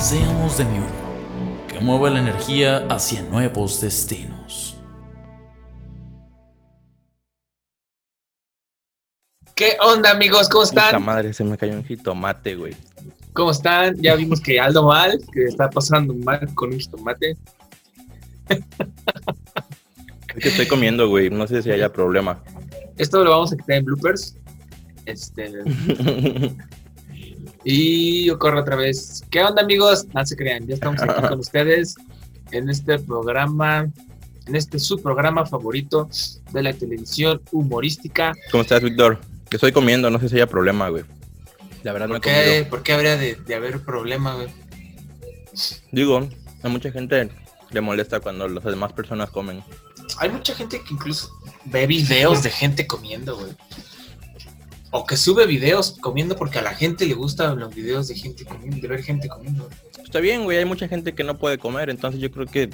Seamos de mi uno, que mueva la energía hacia nuevos destinos. ¿Qué onda, amigos? ¿Cómo Puta están? madre, se me cayó un jitomate, güey. ¿Cómo están? Ya vimos que Aldo mal, que está pasando mal con un jitomate. Es que estoy comiendo, güey. No sé si haya problema. Esto lo vamos a quitar en bloopers. Este, y yo corro otra vez. ¿Qué onda, amigos? No se crean, ya estamos aquí con ustedes en este programa, en este su programa favorito de la televisión humorística. ¿Cómo estás, Víctor? Que estoy comiendo, no sé si haya problema, güey. La verdad no ¿Por he qué, por qué habría de, de haber problema, güey? Digo, a mucha gente le molesta cuando las demás personas comen. Hay mucha gente que incluso ve videos de gente comiendo, güey. O que sube videos comiendo porque a la gente le gustan los videos de gente comiendo, de ver gente comiendo. Está bien, güey. Hay mucha gente que no puede comer, entonces yo creo que.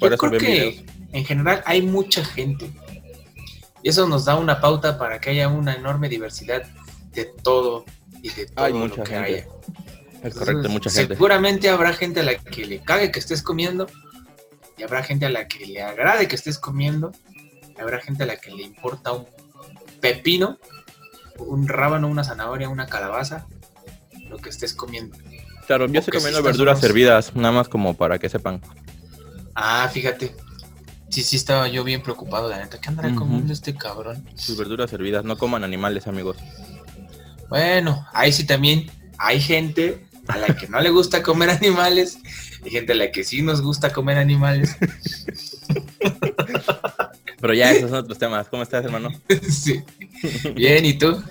Yo creo que videos. en general hay mucha gente. Y eso nos da una pauta para que haya una enorme diversidad de todo y de todo Hay lo mucha que gente. haya. Es correcto, Entonces, mucha gente. Seguramente habrá gente a la que le cague que estés comiendo. Y habrá gente a la que le agrade que estés comiendo. y habrá gente a la que le importa un pepino, un rábano, una zanahoria, una calabaza, lo que estés comiendo. Claro, yo estoy comiendo verduras unos- servidas, nada más como para que sepan. Ah, fíjate. Sí, sí, estaba yo bien preocupado, la neta. ¿Qué andará comiendo este cabrón? Sus verduras servidas, no coman animales, amigos. Bueno, ahí sí también hay gente a la que no le gusta comer animales. Hay gente a la que sí nos gusta comer animales. Pero ya, esos son otros temas. ¿Cómo estás, hermano? sí. Bien, ¿y tú?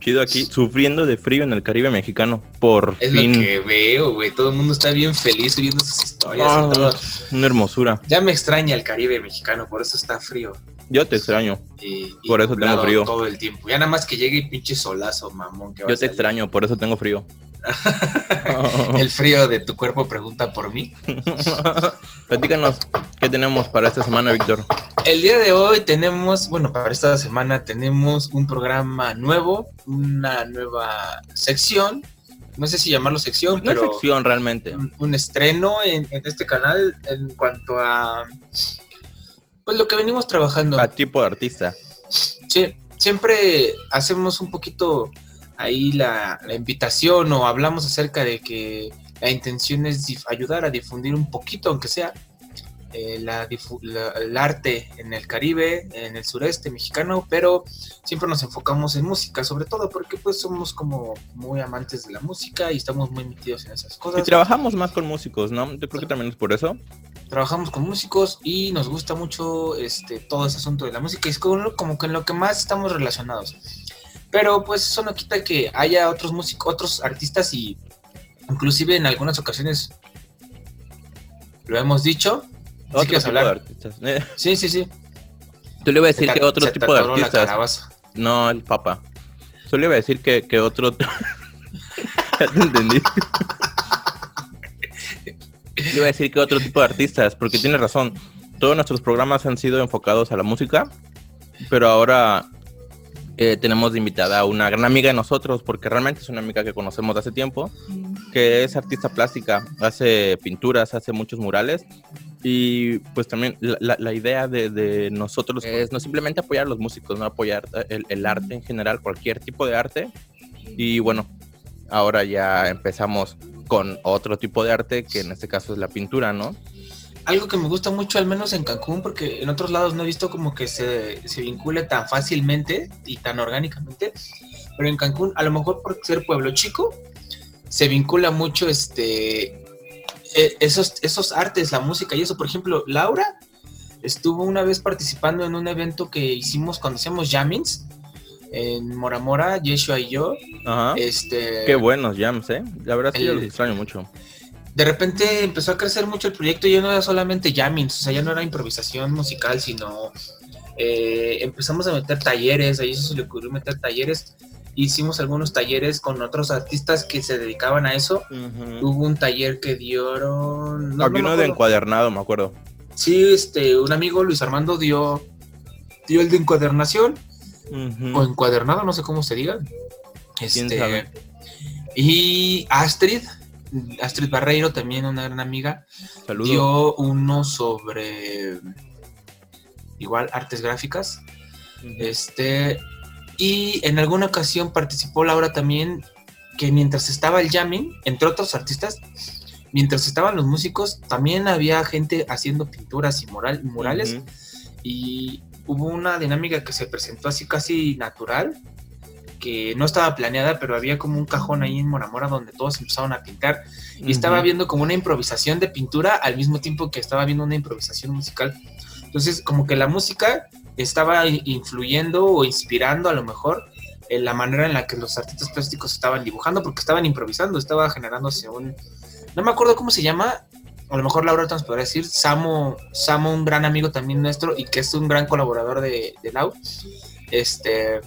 Chido aquí, sufriendo de frío en el Caribe mexicano. Por Es fin. lo que veo, güey. Todo el mundo está bien feliz viendo sus historias Ah, y todo. Una hermosura. Ya me extraña el Caribe mexicano, por eso está frío. Yo te extraño. Y, y Por eso tengo frío. Todo el tiempo. Ya nada más que llegue y pinche solazo, mamón. Que Yo te extraño, por eso tengo frío. El frío de tu cuerpo pregunta por mí. Platícanos, ¿qué tenemos para esta semana, Víctor? El día de hoy tenemos, bueno, para esta semana tenemos un programa nuevo, una nueva sección. No sé si llamarlo sección, No pero sección realmente. un, un estreno en, en este canal en cuanto a pues lo que venimos trabajando. A tipo de artista. Sí, siempre hacemos un poquito ahí la, la invitación o hablamos acerca de que la intención es ayudar a difundir un poquito, aunque sea, eh, la la- el arte en el Caribe, en el sureste mexicano, pero siempre nos enfocamos en música, sobre todo porque pues somos como muy amantes de la música y estamos muy metidos en esas Y cosas. trabajamos más con músicos, ¿no? Yo creo que también es por eso. Trabajamos con músicos y nos gusta mucho este todo ese asunto de la música es como, como que en lo que más estamos relacionados. Pero pues eso no quita que haya otros músicos, otros artistas y inclusive en algunas ocasiones lo hemos dicho. ¿Sí Otro tipo de artistas. Eh, Sí, sí, sí. Yo le iba a decir que otro tipo de artistas. No, el papa. Solo iba a decir que, que otro. ya te entendí. Le iba a decir que otro tipo de artistas, porque tiene razón. Todos nuestros programas han sido enfocados a la música, pero ahora eh, tenemos de invitada a una gran amiga de nosotros, porque realmente es una amiga que conocemos de hace tiempo, que es artista plástica, hace pinturas, hace muchos murales. Y pues también la, la- la idea de, de nosotros es no simplemente apoyar a los músicos, no apoyar eh, el, el arte en general, cualquier tipo de arte. Y bueno, ahora ya empezamos con otro tipo de arte, que en este caso es la pintura, ¿no? Algo que me gusta mucho, al menos en Cancún, porque en otros lados no he visto como que se, se vincule tan fácilmente y tan orgánicamente, pero en Cancún, a lo mejor por ser pueblo chico, se vincula mucho este eh, esos, esos artes, la música y eso. Por ejemplo, Laura estuvo una vez participando en un evento que hicimos cuando hacíamos jammings en Mora Mora, Yeshua y yo. Ajá. Este, Qué buenos jams, ¿eh? La verdad sí, yo el- los extraño mucho. de repente empezó a crecer mucho el proyecto, ya no era solamente jamming, o sea, ya no era improvisación musical, sino eh, empezamos a meter talleres, ahí eso se le ocurrió meter talleres, hicimos algunos talleres con otros artistas que se dedicaban a eso, hubo un taller que dieron... No, uno de encuadernado, me acuerdo. Sí, este, un amigo Luis Armando dio, dio el de encuadernación, o encuadernado, no sé cómo se diga. Este, y Astrid, Astrid Barreiro, también una gran amiga, dio uno sobre igual artes gráficas. Este, y en alguna ocasión participó Laura también, que mientras estaba el jamming, entre otros artistas, mientras estaban los músicos, también había gente haciendo pinturas y mural, murales. Y hubo una dinámica que se presentó así casi natural, que no estaba planeada, pero había como un cajón ahí en Moramora donde todos empezaron a pintar y estaba viendo como una improvisación de pintura al mismo tiempo que estaba viendo una improvisación musical. Entonces, como que la música estaba influyendo o inspirando a lo mejor en la manera en la que los artistas plásticos estaban dibujando, porque estaban improvisando, estaba generándose un... No me acuerdo cómo se llama, a lo mejor Laura nos podría decir, Samo, Samo, un gran amigo también nuestro y que es un gran colaborador de, de Lau, este,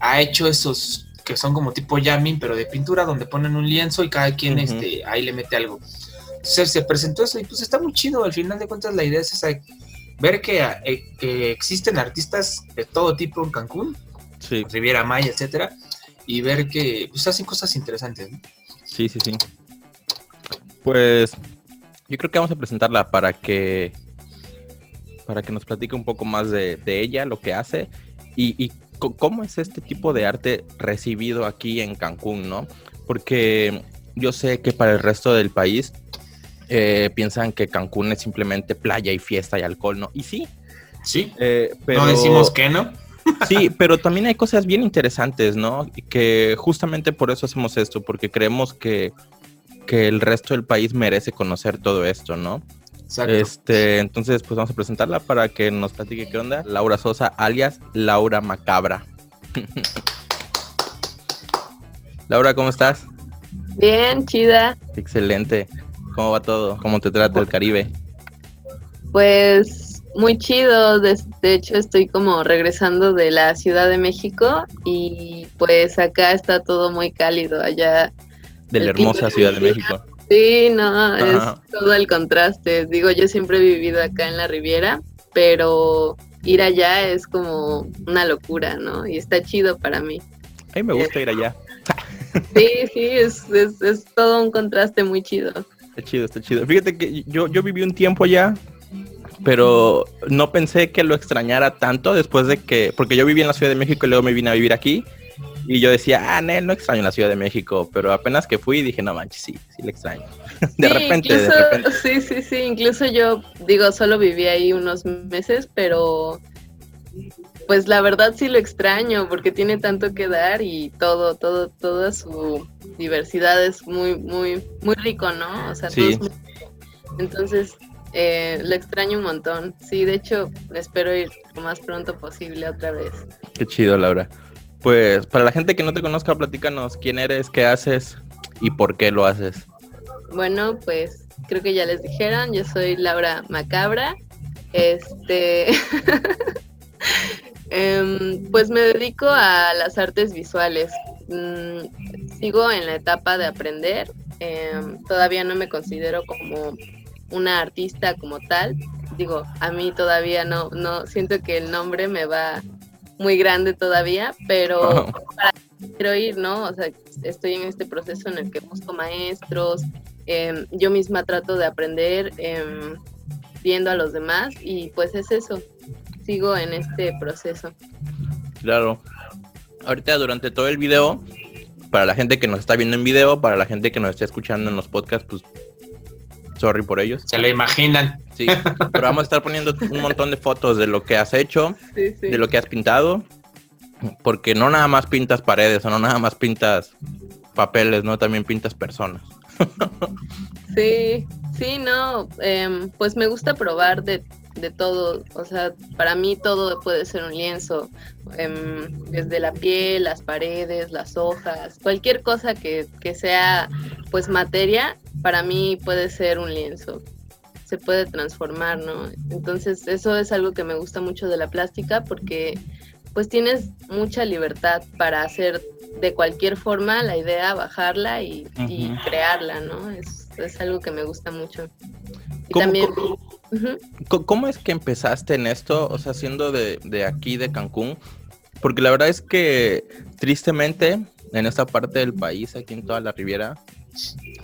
ha hecho esos que son como tipo jamming, pero de pintura, donde ponen un lienzo y cada quien este, ahí le mete algo. Entonces se presentó eso y pues está muy chido, al final de cuentas la idea es esa, ver que, eh, que existen artistas de todo tipo en Cancún, sí. Riviera Maya, etcétera, y ver que pues hacen cosas interesantes. Sí, sí, sí. Pues yo creo que vamos a presentarla para que para que nos platique un poco más de, ella, lo que hace y, y cómo es este tipo de arte recibido aquí en Cancún, ¿no? Porque yo sé que para el resto del país eh, piensan que Cancún es simplemente playa y fiesta y alcohol, ¿no? Y sí. Sí. Eh, pero... No decimos que no. Sí, pero también hay cosas bien interesantes, ¿no? Que justamente por eso hacemos esto, porque creemos que, que el resto del país merece conocer todo esto, ¿no? Este, entonces, pues vamos a presentarla para que nos platique qué onda. Laura Sosa, alias Laura Macabra. Laura, ¿cómo estás? Bien, chida. Excelente. ¿Cómo va todo? ¿Cómo te trata el Caribe? Pues muy chido. De, hecho, estoy como regresando de la Ciudad de México y pues acá está todo muy cálido. Allá. De la hermosa Ciudad de México. Sí, no, es todo el contraste. Digo, yo siempre he vivido acá en la Riviera, pero ir allá es como una locura, ¿no? Y está chido para mí. A mí me gusta ir allá. Sí, sí, es, es, todo un contraste muy chido. Está chido, está chido. Fíjate que yo, yo viví un tiempo allá, pero no pensé que lo extrañara tanto después de que, porque yo viví en la Ciudad de México y luego me vine a vivir aquí y yo decía, ah, no, no extraño la Ciudad de México, pero apenas que fui dije, no manches, sí, sí le extraño. de repente, de repente. Sí, sí, sí, incluso yo digo, solo viví ahí unos meses, pero pues la verdad sí lo extraño porque tiene tanto que dar y todo, todo, toda su diversidad es muy, muy, muy rico, ¿no? O sea, sí. entonces eh, lo extraño un montón. Sí, de hecho, espero ir lo más pronto posible otra vez. Qué chido, Laura. Pues para la gente que no te conozca, platícanos quién eres, qué haces y por qué lo haces. Bueno, pues creo que ya les dijeron, yo soy Laura Macabra. Este em, pues me dedico a las artes visuales. Mm, sigo en la etapa de aprender. Em, todavía no me considero como una artista como tal. Digo, a mí todavía no, no siento que el nombre me va muy grande todavía, pero quiero ir, ¿no? O sea, estoy en este proceso en el que busco maestros, em, yo misma trato de aprender em, viendo a los demás y pues es eso, sigo en este proceso. Claro. Ahorita durante todo el video, para la gente que nos está viendo en video, para la gente que nos está escuchando en los podcasts, pues sorry por ellos. Se lo imaginan. Sí, pero vamos a estar poniendo un montón de fotos de lo que has hecho, de lo que has pintado, porque no nada más pintas paredes o no nada más pintas papeles, ¿no? También pintas personas. Sí, sí, no, em, pues me gusta probar de, de, todo, o sea, para mí todo puede ser un lienzo, em, desde la piel, las paredes, las hojas, cualquier cosa que, que sea pues materia, para mí puede ser un lienzo, se puede transformar, ¿no? Entonces eso es algo que me gusta mucho de la plástica porque pues tienes mucha libertad para hacer de cualquier forma la idea, bajarla y, crearla, ¿no? Es, es, algo que me gusta mucho. Y también... ¿Cómo, es que empezaste en esto? O sea, siendo de, aquí, de Cancún, porque la verdad es que tristemente en esta parte del país, aquí en toda la Riviera,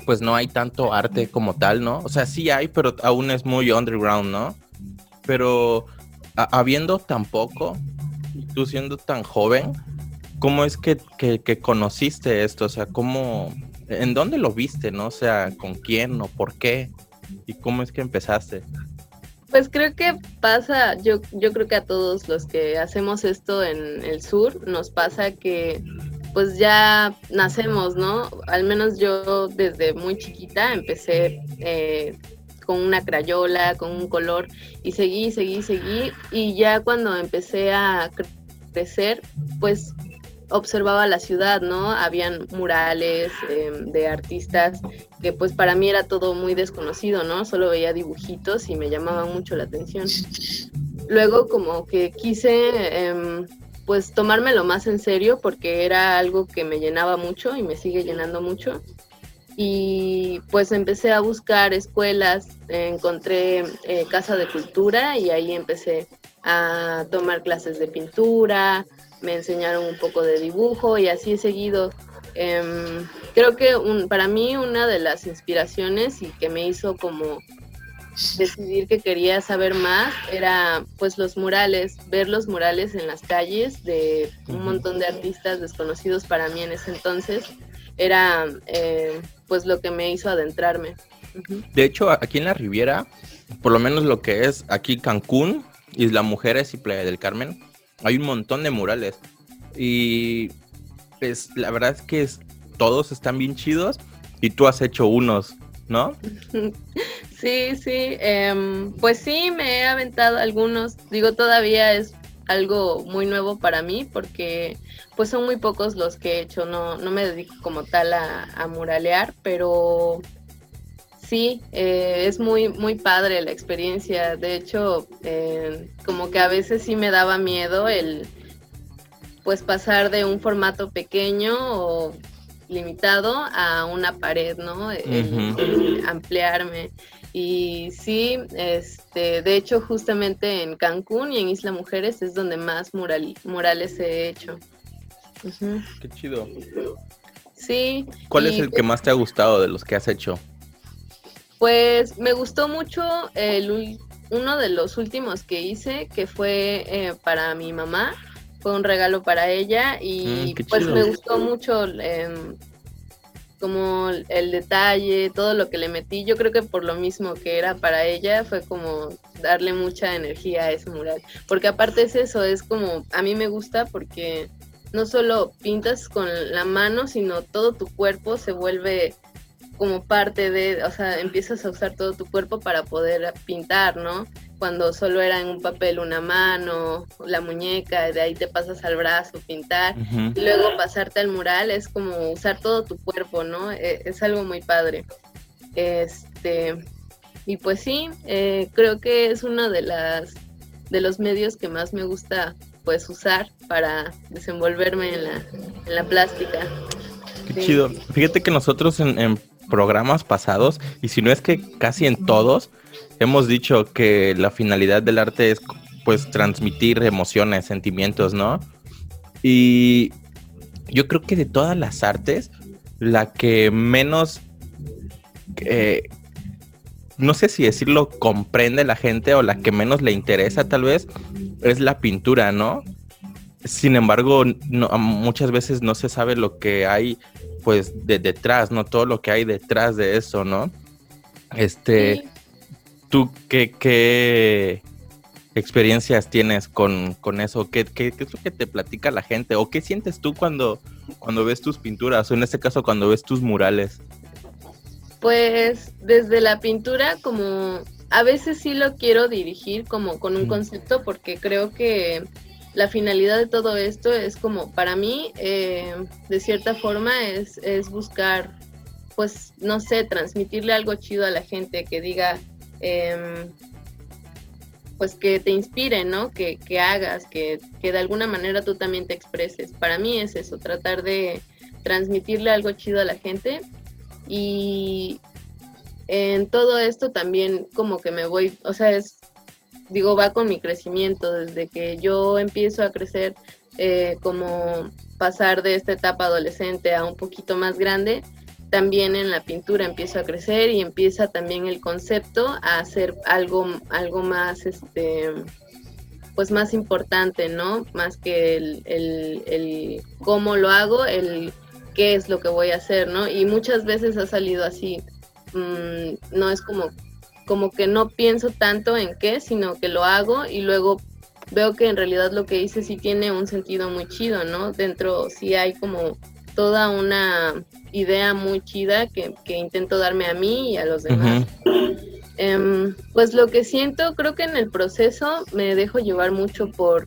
pues no hay tanto arte como tal, ¿no? O sea, sí hay, pero aún es muy underground, ¿no? Pero habiendo tan poco, tú siendo tan joven, ¿cómo es que, que, conociste esto? O sea, ¿cómo, en dónde lo viste, no? O sea, ¿con quién o por qué? ¿Y cómo es que empezaste? Pues creo que pasa, yo, yo creo que a todos los que hacemos esto en el sur, nos pasa que pues ya nacemos, ¿no? Al menos yo desde muy chiquita empecé eh, con una crayola, con un color, y seguí, seguí, seguí, y ya cuando empecé a crecer, pues observaba la ciudad, ¿no? Habían murales em, de artistas que pues para mí era todo muy desconocido, ¿no? Solo veía dibujitos y me llamaban mucho la atención. Luego como que quise em, pues tomármelo más en serio porque era algo que me llenaba mucho y me sigue llenando mucho. Y pues empecé a buscar escuelas, encontré eh, Casa de Cultura y ahí empecé a tomar clases de pintura, me enseñaron un poco de dibujo y así he seguido. Em, creo que un, para mí una de las inspiraciones y que me hizo como decidir que quería saber más era pues los murales, ver los murales en las calles de un montón de artistas desconocidos para mí en ese entonces, era eh, pues lo que me hizo adentrarme. De hecho, aquí en la Riviera, por lo menos lo que es aquí Cancún, Isla Mujeres y Playa del Carmen, hay un montón de murales. Y pues la verdad es que todos están bien chidos y tú has hecho unos, ¿no? Sí, sí, em, pues sí, me he aventado algunos. Digo, todavía es algo muy nuevo para mí porque pues son muy pocos los que he hecho, no, no me dedico como tal a, muralear, pero sí, eh, es muy, muy padre la experiencia. De hecho, eh, como que a veces sí me daba miedo el pues pasar de un formato pequeño o limitado a una pared, ¿no? ampliarme. Y sí, este, de hecho, justamente en Cancún y en Isla Mujeres es donde más mural, murales he hecho. Qué chido. Sí. ¿Cuál es el que más te ha gustado de los que has hecho? Pues me gustó mucho el, uno de los últimos que hice, que fue eh, para mi mamá. Fue un regalo para ella y mm, pues me gustó mucho eh, como el detalle, todo lo que le metí, yo creo que por lo mismo que era para ella, fue como darle mucha energía a ese mural. Porque aparte es eso, es como, a mí me gusta porque no solo pintas con la mano, sino todo tu cuerpo se vuelve como parte de, o sea, empiezas a usar todo tu cuerpo para poder pintar, ¿no? cuando solo era en un papel una mano, la muñeca, de ahí te pasas al brazo, pintar, y luego pasarte al mural es como usar todo tu cuerpo, ¿no? E, es, algo muy padre. Este, y pues sí, eh, creo que es uno de las de los medios que más me gusta pues usar para desenvolverme en la, en la plástica. Qué chido. Fíjate que nosotros en, en programas pasados, y si no es que casi en todos, hemos dicho que la finalidad del arte es pues transmitir emociones, sentimientos, ¿no? Y yo creo que de todas las artes, la que menos, eh, no sé si decirlo, comprende la gente o la que menos le interesa tal vez, es la pintura, ¿no? Sin embargo, muchas veces no se sabe lo que hay pues de detrás, ¿no? Todo lo que hay detrás de eso, ¿no? Este, ¿Tú qué, experiencias tienes con, eso? ¿Qué, ¿Qué, es lo que te platica la gente? ¿O qué sientes tú cuando, cuando ves tus pinturas? O en este caso, cuando ves tus murales. Pues desde la pintura, como a veces sí lo quiero dirigir como con un concepto, porque creo que la finalidad de todo esto es como, para mí, eh, de cierta forma, es, es buscar pues, no sé, transmitirle algo chido a la gente, que diga, em, pues que te inspire, ¿no? Que, que hagas, que, que, de alguna manera tú también te expreses. Para mí es eso, tratar de transmitirle algo chido a la gente y en todo esto también como que me voy, o sea, es, digo, va con mi crecimiento, desde que yo empiezo a crecer, eh, como pasar de esta etapa adolescente a un poquito más grande, también en la pintura empiezo a crecer y empieza también el concepto a hacer algo, algo más, este, pues más importante, ¿no? Más que el, el, cómo lo hago, el qué es lo que voy a hacer, ¿no? Y muchas veces ha salido así, mm, no es como, como que no pienso tanto en qué, sino que lo hago y luego veo que en realidad lo que hice sí tiene un sentido muy chido, ¿no? Dentro sí hay como toda una idea muy chida que, intento darme a mí y a los demás. Em, pues lo que siento, creo que en el proceso me dejo llevar mucho por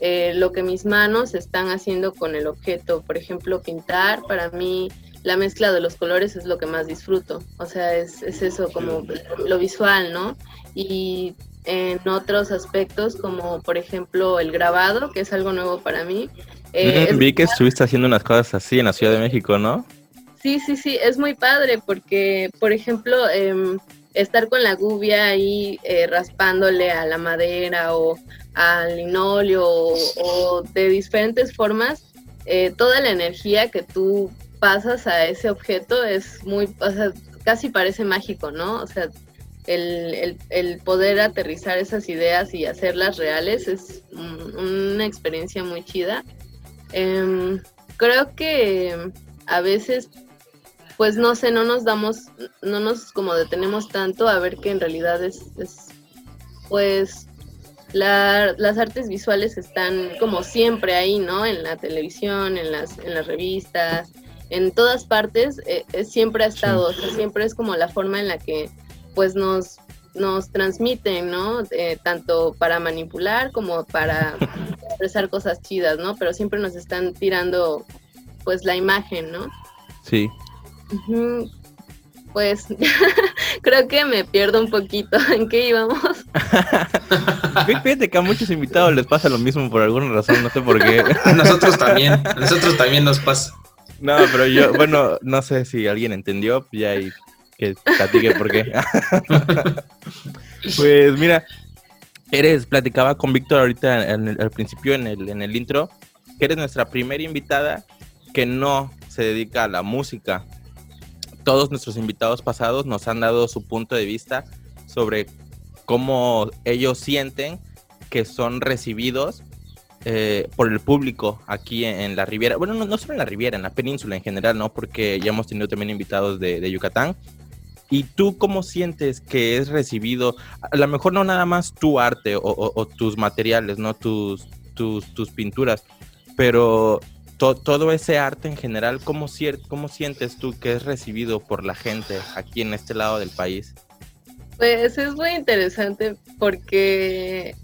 eh, lo que mis manos están haciendo con el objeto. Por ejemplo, pintar, para mí la mezcla de los colores es lo que más disfruto. O sea, es, es eso, como lo visual, ¿no? Y en otros aspectos, como por ejemplo el grabado, que es algo nuevo para mí. Eh, vi que estuviste haciendo unas cosas así en la Ciudad de México, ¿no? Sí, sí, sí, es muy padre porque, por ejemplo, em, estar con la gubia ahí eh, raspándole a la madera o al linoleo o, de diferentes formas, eh, toda la energía que tú pasas a ese objeto es muy, o sea, casi parece mágico, ¿no? O sea, el, el, poder aterrizar esas ideas y hacerlas reales es una experiencia muy chida. Em, creo que a veces pues no sé, no nos damos, no nos como detenemos tanto a ver que en realidad es, pues las artes visuales están como siempre ahí, ¿no? En la televisión, en las, en las revistas, en todas partes, eh, siempre ha estado, siempre es como la forma en la que pues nos, nos transmiten, ¿no? Eh, tanto para manipular como para expresar cosas chidas, ¿no? Pero siempre nos están tirando pues la imagen, ¿no? Sí. Pues creo que me pierdo un poquito. ¿En qué íbamos? Fíjate que a muchos invitados les pasa lo mismo por alguna razón, no sé por qué. A nosotros también, a nosotros también nos pasa. No, pero yo, bueno, no sé si alguien entendió, ya y que platique por qué. pues mira, eres, platicaba con Víctor ahorita al principio en el, en el intro, que eres nuestra primera invitada que no se dedica a la música todos nuestros invitados pasados nos han dado su punto de vista sobre cómo ellos sienten que son recibidos eh, por el público aquí en, la Riviera. Bueno, no, solo en la Riviera, en la península en general, ¿no? Porque ya hemos tenido también invitados de, Yucatán. ¿Y tú cómo sientes que es recibido? A lo mejor no nada más tu arte o, tus materiales, ¿no? Tus, tus, tus pinturas, pero todo ese arte en general, ¿cómo, ¿cómo sientes tú que es recibido por la gente aquí en este lado del país? Pues es muy interesante porque,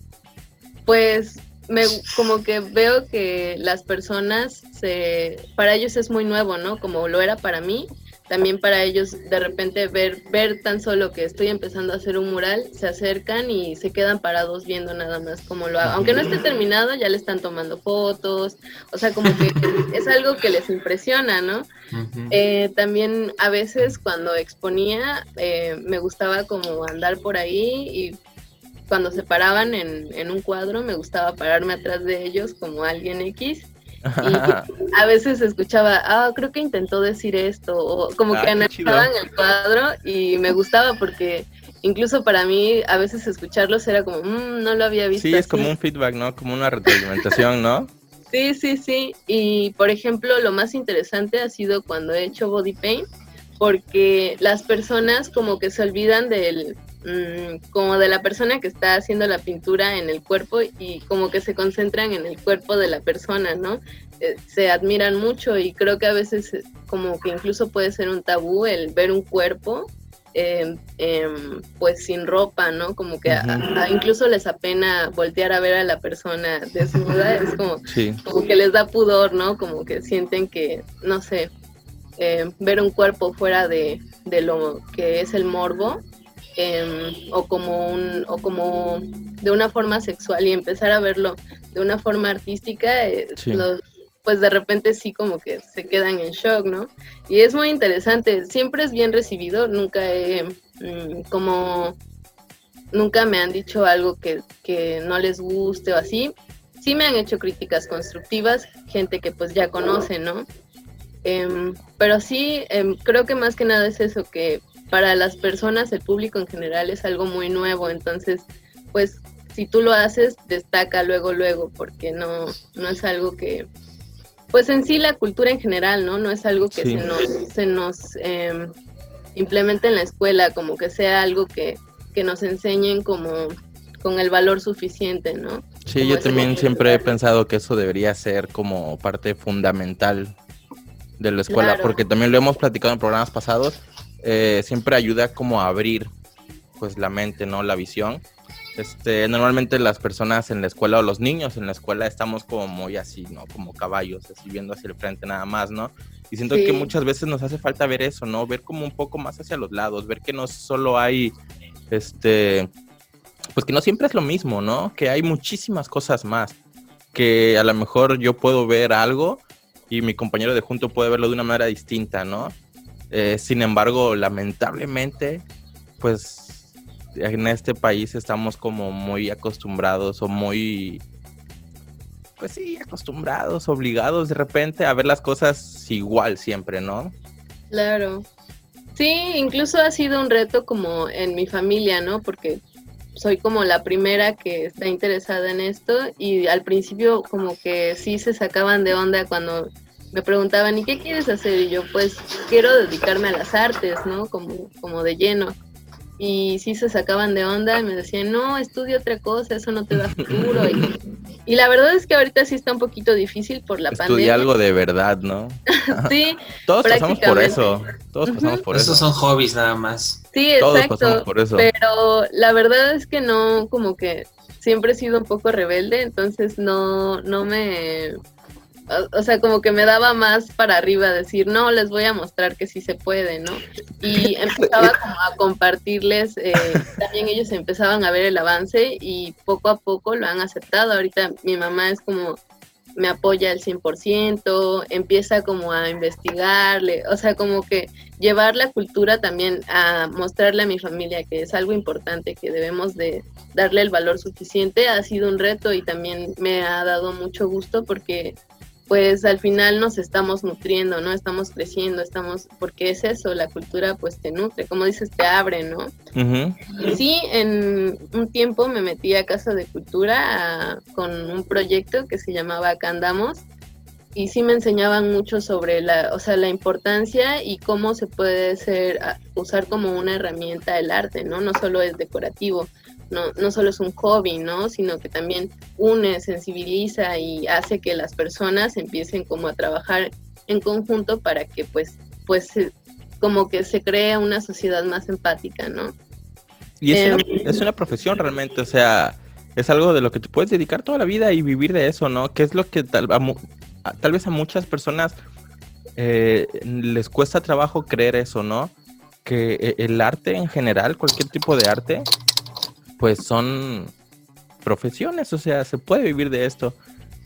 pues, me, como que veo que las personas, se, para ellos es muy nuevo, ¿no? Como lo era para mí, también para ellos de repente ver, ver tan solo que estoy empezando a hacer un mural, se acercan y se quedan parados viendo nada más cómo lo hago. Aunque no esté terminado, ya le están tomando fotos, o sea, como que es algo que les impresiona, ¿no? Eh, también a veces cuando exponía, eh, me gustaba como andar por ahí y cuando se paraban en, en un cuadro, me gustaba pararme atrás de ellos como alguien X y a veces escuchaba, ah, creo que intentó decir esto, o como que ah, analizaban el cuadro y me gustaba porque incluso para mí a veces escucharlos era como, mmm, no lo había visto. Sí, es como un feedback, ¿no? Como una retroalimentación, ¿no? sí, sí, sí. Y por ejemplo, lo más interesante ha sido cuando he hecho body paint, porque las personas como que se olvidan del, mm, como de la persona que está haciendo la pintura en el cuerpo y como que se concentran en el cuerpo de la persona, ¿no? Eh, se admiran mucho y creo que a veces eh, como que incluso puede ser un tabú el ver un cuerpo em, em, pues sin ropa, ¿no? Como que incluso les apena voltear a ver a la persona desnuda, es como, como que les da pudor, ¿no? Como que sienten que, no sé, eh, ver un cuerpo fuera de, de, lo que es el morbo em, o, como un, o como de una forma sexual y empezar a verlo de una forma artística, eh, pues de repente sí como que se quedan en shock, ¿no? Y es muy interesante, siempre es bien recibido, nunca he mm, como nunca me han dicho algo que, que, no les guste o así. Sí me han hecho críticas constructivas, gente que pues ya conoce, ¿no? Em, pero sí, em, creo que más que nada es eso, que para las personas, el público en general es algo muy nuevo, entonces pues si tú lo haces, destaca luego, luego, porque no, no es algo que, pues en sí la cultura en general, ¿no? No es algo que se nos, se nos eh, implemente en la escuela, como que sea algo que, que nos enseñen como con el valor suficiente, ¿no? Sí, yo también siempre he pensado que eso debería ser como parte fundamental de la escuela, porque también lo hemos platicado en programas pasados, eh, siempre ayuda como a abrir pues la mente, ¿no? La visión este, normalmente las personas en la escuela o los niños en la escuela estamos como muy así, ¿no? Como caballos, así viendo hacia el frente nada más, ¿no? Y siento que muchas veces nos hace falta ver eso, ¿no? Ver como un poco más hacia los lados, ver que no solo hay, este, pues que no siempre es lo mismo, ¿no? Que hay muchísimas cosas más, que a lo mejor yo puedo ver algo y mi compañero de junto puede verlo de una manera distinta, ¿no? Eh, sin embargo, lamentablemente, pues en este país estamos como muy acostumbrados o muy, pues sí, acostumbrados, obligados de repente a ver las cosas igual siempre, ¿no? Claro. Sí, incluso ha sido un reto como en mi familia, ¿no? Porque soy como la primera que está interesada en esto y al principio como que sí se sacaban de onda cuando me preguntaban, ¿y qué quieres hacer? Y yo pues quiero dedicarme a las artes, ¿no? Como, como de lleno y sí se sacaban de onda y me decían, no, estudia otra cosa, eso no te da futuro. Y, la verdad es que ahorita sí está un poquito difícil por la Estudia pandemia. algo de verdad, ¿no? sí. Todos pasamos por eso. Todos pasamos por eso. Esos son hobbies nada más. Sí, exacto. por eso. Pero la verdad es que no, como que siempre he sido un poco rebelde, entonces no, no me o, sea, como que me daba más para arriba decir, no, les voy a mostrar que sí se puede, ¿no? Y empezaba como a compartirles, eh, también ellos empezaban a ver el avance y poco a poco lo han aceptado. Ahorita mi mamá es como, me apoya al 100%, empieza como a investigarle, o sea, como que llevar la cultura también a mostrarle a mi familia que es algo importante, que debemos de darle el valor suficiente, ha sido un reto y también me ha dado mucho gusto porque pues al final nos estamos nutriendo, ¿no? Estamos creciendo, estamos, porque es eso, la cultura pues te nutre, como dices, te abre, ¿no? Sí, en un tiempo me metí a Casa de Cultura con un proyecto que se llamaba Candamos y sí me enseñaban mucho sobre la, o sea, la importancia y cómo se puede ser, usar como una herramienta el arte, ¿no? No solo es decorativo, no, no solo es un hobby, ¿no? Sino que también une, sensibiliza y hace que las personas empiecen como a trabajar en conjunto para que pues, pues como que se cree una sociedad más empática, ¿no? Y es, una, em, es una profesión realmente, o sea, es algo de lo que te puedes dedicar toda la vida y vivir de eso, ¿no? Que es lo que tal, tal vez a muchas personas eh, les cuesta trabajo creer eso, ¿no? Que eh, el arte en general, cualquier tipo de arte, pues son profesiones, o sea, se puede vivir de esto.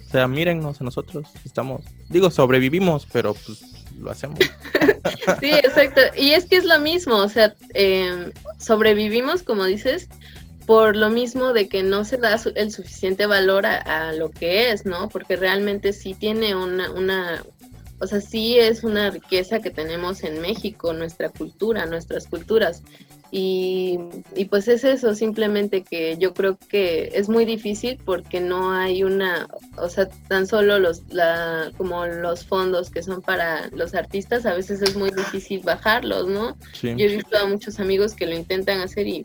O sea, mírennos a nosotros, estamos, digo, sobrevivimos, pero pues lo hacemos. sí, exacto. Y es que es lo mismo, o sea, em, sobrevivimos, como dices, por lo mismo de que no se da el suficiente valor a, lo que es, ¿no? Porque realmente sí tiene una, una, o sea, sí es una riqueza que tenemos en México, nuestra cultura, nuestras culturas. Y, pues es eso, simplemente que yo creo que es muy difícil porque no hay una, o sea, tan solo los, la, como los fondos que son para los artistas, a veces es muy difícil bajarlos, ¿no? Yo he visto a muchos amigos que lo intentan hacer y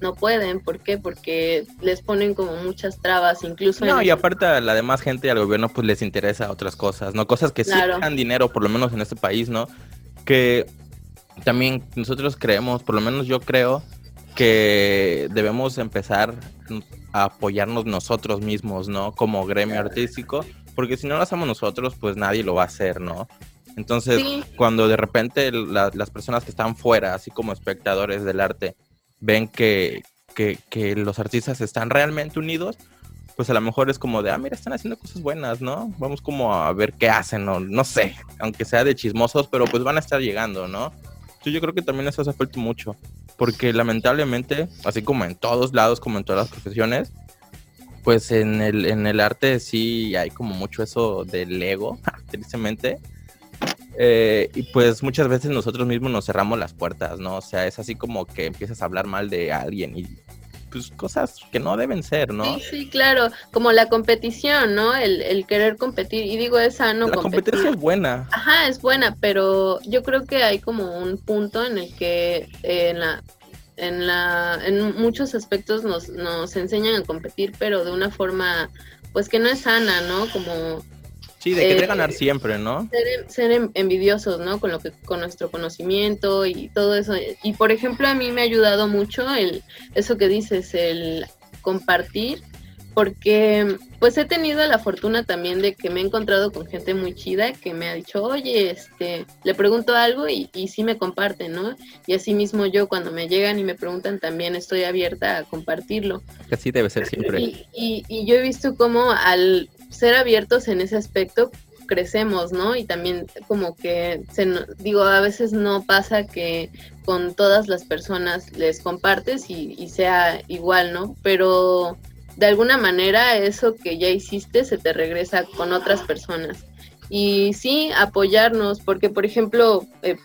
no pueden, ¿por qué? Porque les ponen como muchas trabas, incluso... No, y aparte a la demás gente y al gobierno pues les interesa otras cosas, ¿no? Cosas que sí dan dinero, por lo menos en este país, ¿no? Que también nosotros creemos, por lo menos yo creo, que debemos empezar a apoyarnos nosotros mismos, ¿no? Como gremio artístico, porque si no lo hacemos nosotros, pues nadie lo va a hacer, ¿no? Entonces, cuando de repente las personas que están fuera, así como espectadores del arte, ven que, que, que, los artistas están realmente unidos, pues a lo mejor es como de, ah, mira, están haciendo cosas buenas, ¿no? Vamos como a ver qué hacen, o no sé, aunque sea de chismosos, pero pues van a estar llegando, ¿no? Yo creo que también eso hace falta mucho, porque lamentablemente, así como en todos lados, como en todas las profesiones, pues en el, en el arte sí hay como mucho eso del ego, tristemente. Eh, y pues muchas veces nosotros mismos nos cerramos las puertas, ¿no? O sea, es así como que empiezas a hablar mal de alguien y pues cosas que no deben ser, ¿no? Sí, sí, claro, como la competición, ¿no? El, querer competir, y digo, es sano. La competencia es buena. Ajá, es buena, pero yo creo que hay como un punto en el que eh, en la en la en muchos aspectos nos, nos enseñan a competir, pero de una forma pues que no es sana, ¿no? Como Sí, de querer ganar eh, siempre, ¿no? Ser, envidiosos, ¿no? Con lo que, con nuestro conocimiento y todo eso. Y por ejemplo, a mí me ha ayudado mucho el, eso que dices, el compartir, porque pues he tenido la fortuna también de que me he encontrado con gente muy chida que me ha dicho, oye, este, le pregunto algo y, y sí me comparten, ¿no? Y así mismo yo cuando me llegan y me preguntan también estoy abierta a compartirlo. Así debe ser siempre. Y, y, y yo he visto como al ser abiertos en ese aspecto crecemos, ¿no? Y también como que, se, digo, a veces no pasa que con todas las personas les compartes y, sea igual, ¿no? Pero de alguna manera eso que ya hiciste se te regresa con otras personas. Y sí, apoyarnos, porque por ejemplo, eh,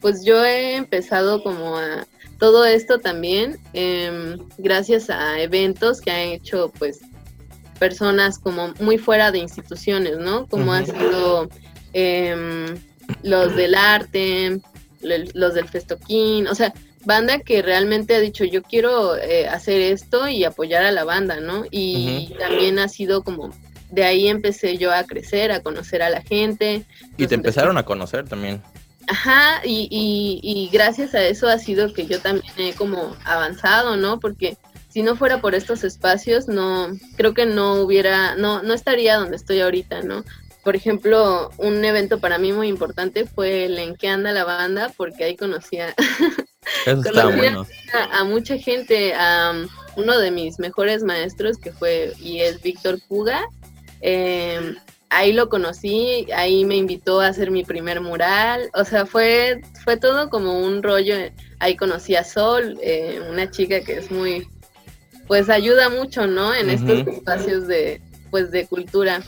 pues yo he empezado como a todo esto también em, gracias a eventos que han hecho pues personas como muy fuera de instituciones, ¿no? Como han sido em, los del arte, los del festoquín, o sea, banda que realmente ha dicho yo quiero eh, hacer esto y apoyar a la banda, ¿no? Y también ha sido como de ahí empecé yo a crecer, a conocer a la gente. Y te empezaron a conocer también. Ajá, y, y, y gracias a eso ha sido que yo también he como avanzado, ¿no? Porque si no fuera por estos espacios, no, creo que no hubiera, no, no estaría donde estoy ahorita, ¿no? Por ejemplo, un evento para mí muy importante fue el en qué anda la banda, porque ahí conocía, a, mucha gente, a um, uno de mis mejores maestros que fue y es Víctor Puga. Em, ahí lo conocí, ahí me invitó a hacer mi primer mural, o sea, fue, fue todo como un rollo. Ahí conocí a Sol, eh, una chica que es muy, pues ayuda mucho, ¿no? En estos espacios de, pues, de cultura.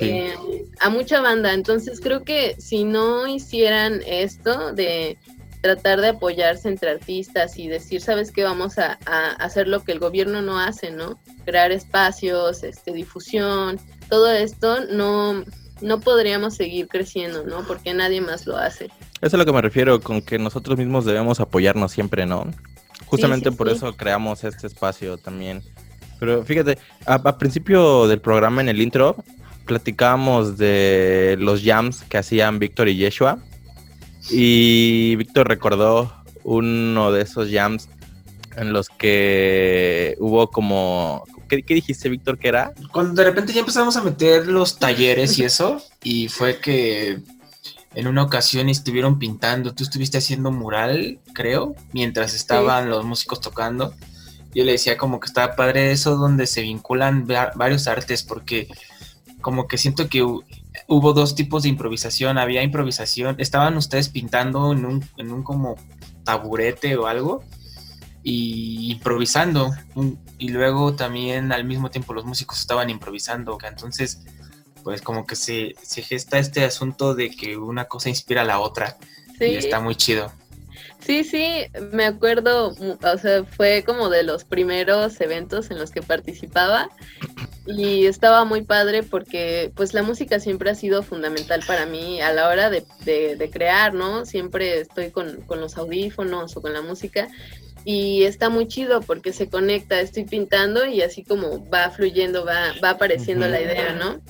Eh, a mucha banda. Entonces creo que si no hicieran esto de tratar de apoyarse entre artistas y decir, sabes qué, vamos a, hacer lo que el gobierno no hace, ¿no? Crear espacios, este, difusión, todo esto, no, no podríamos seguir creciendo, ¿no? Porque nadie más lo hace. Eso es a lo que me refiero, con que nosotros mismos debemos apoyarnos siempre, ¿no? Justamente por eso creamos este espacio también. Pero fíjate, a, principio del programa en el intro platicábamos de los jams que hacían Víctor y Yeshua. Y Víctor recordó uno de esos jams en los que hubo como... ¿Qué, qué dijiste, Víctor, que era? Cuando de repente ya empezamos a meter los talleres y eso, y fue que en una ocasión estuvieron pintando, tú estuviste haciendo mural, creo, mientras estaban los músicos tocando. Yo le decía como que estaba padre eso donde se vinculan varios artes porque como que siento que hubo dos tipos de improvisación, había improvisación, estaban ustedes pintando en un, en un como taburete o algo y improvisando y luego también al mismo tiempo los músicos estaban improvisando, entonces pues como que se, se gesta este asunto de que una cosa inspira a la otra. Y está muy chido. Sí, sí, me acuerdo, o sea, fue como de los primeros eventos en los que participaba y estaba muy padre porque pues la música siempre ha sido fundamental para mí a la hora de, de, crear, ¿no? Siempre estoy con, con, los audífonos o con la música y está muy chido porque se conecta, estoy pintando y así como va fluyendo, va, va apareciendo la idea, ¿no?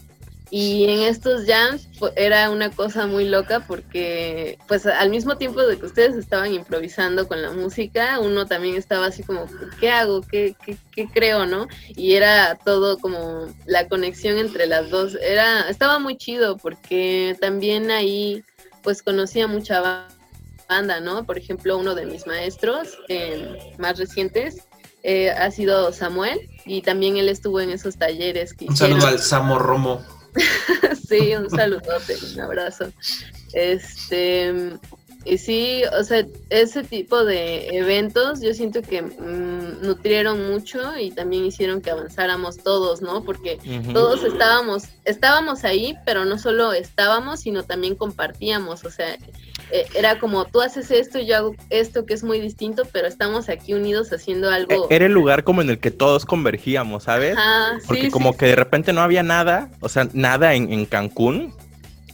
Y en estos jams era una cosa muy loca porque pues al mismo tiempo de que ustedes estaban improvisando con la música, uno también estaba así como, ¿qué hago? ¿Qué, qué, qué creo? ¿No? Y era todo como la conexión entre las dos. Era, estaba muy chido porque también ahí pues conocía mucha banda, ¿no? Por ejemplo, uno de mis maestros eh, más recientes eh, ha sido Samuel y también él estuvo en esos talleres. Que un saludo al Samo Romo. sí, un saludote, un abrazo. Este, y sí, o sea, ese tipo de eventos yo siento que mm, nutrieron mucho y también hicieron que avanzáramos todos, ¿no? Porque todos estábamos, estábamos ahí, pero no solo estábamos, sino también compartíamos, o sea, eh, era como tú haces esto y yo hago esto que es muy distinto, pero estamos aquí unidos haciendo algo. E-, era el lugar como en el que todos convergíamos, ¿sabes? Porque como que de repente no había nada, o sea, nada en, Cancún,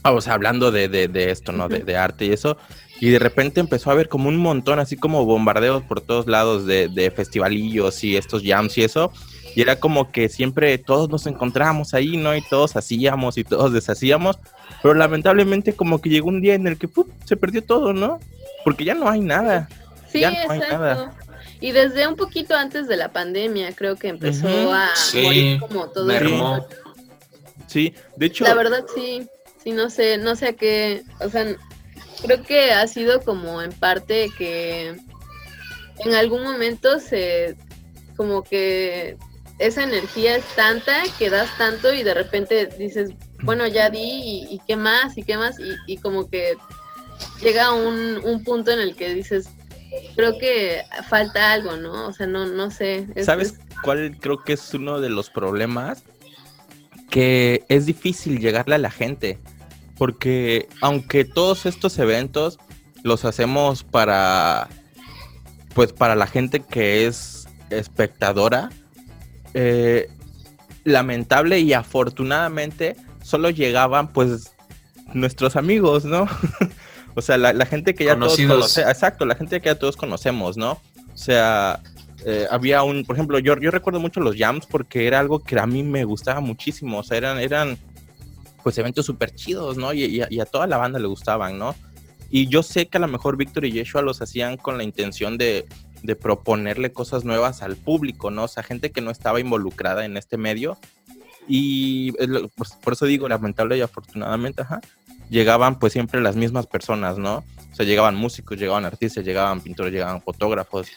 o sea, hablando de, de, esto, ¿no? de, de arte y eso y de repente empezó a haber como un montón, así como bombardeos por todos lados de, de festivalillos y estos jams y eso. Y era como que siempre todos nos encontrábamos ahí, ¿no? Y todos hacíamos y todos deshacíamos. Pero lamentablemente como que llegó un día en el que se perdió todo, ¿no? Porque ya no hay nada. Sí, ya no Hay nada. Y desde un poquito antes de la pandemia creo que empezó a morir como todo el Sí, de hecho. La verdad sí, sí, no sé, no sé a qué, o sea, creo que ha sido como en parte que en algún momento se como que esa energía es tanta que das tanto y de repente dices, bueno, ya di y, qué más y qué más y, como que llega un, un, punto en el que dices, creo que falta algo, ¿no? O sea, no, no sé. ¿Sabes cuál creo que es uno de los problemas? Que es difícil llegarle a la gente porque aunque todos estos eventos los hacemos para, pues para la gente que es espectadora, eh, lamentable y afortunadamente solo llegaban pues nuestros amigos, ¿no? o sea, la, gente que ya todos conocemos, exacto, la gente que ya todos conocemos, ¿no? O sea, eh, había un, por ejemplo, yo, yo recuerdo mucho los jams porque era algo que a mí me gustaba muchísimo, o sea, eran, eran pues eventos súper chidos, ¿no? Y, a toda la banda le gustaban, ¿no? Y yo sé que a lo mejor Víctor y Yeshua los hacían con la intención de, proponerle cosas nuevas al público, ¿no? O sea, gente que no estaba involucrada en este medio. Y pues, por eso digo, lamentable y afortunadamente, ajá, llegaban pues siempre las mismas personas, ¿no? O sea, llegaban músicos, llegaban artistas, llegaban pintores, llegaban fotógrafos.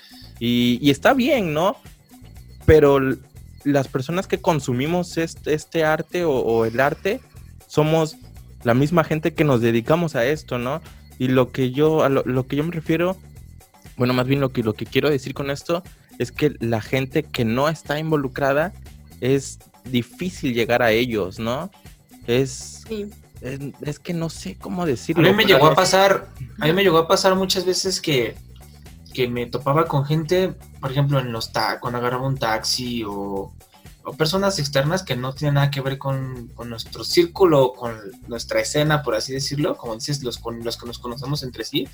Y, está bien, ¿no? Pero las personas que consumimos este, este arte o, el arte, somos la misma gente que nos dedicamos a esto, ¿no? Y lo que yo, a lo, que yo me refiero, bueno, más bien lo que, lo que quiero decir con esto es que la gente que no está involucrada es difícil llegar a ellos, ¿no? Es, es, que no sé cómo decirlo. A mí me llegó a pasar, a mí me llegó a pasar muchas veces que, que me topaba con gente, por ejemplo, en los ta cuando agarraba un taxi o, personas externas que no tienen nada que ver con, nuestro círculo, con nuestra escena, por así decirlo, como dices, los, con los que nos conocemos entre sí,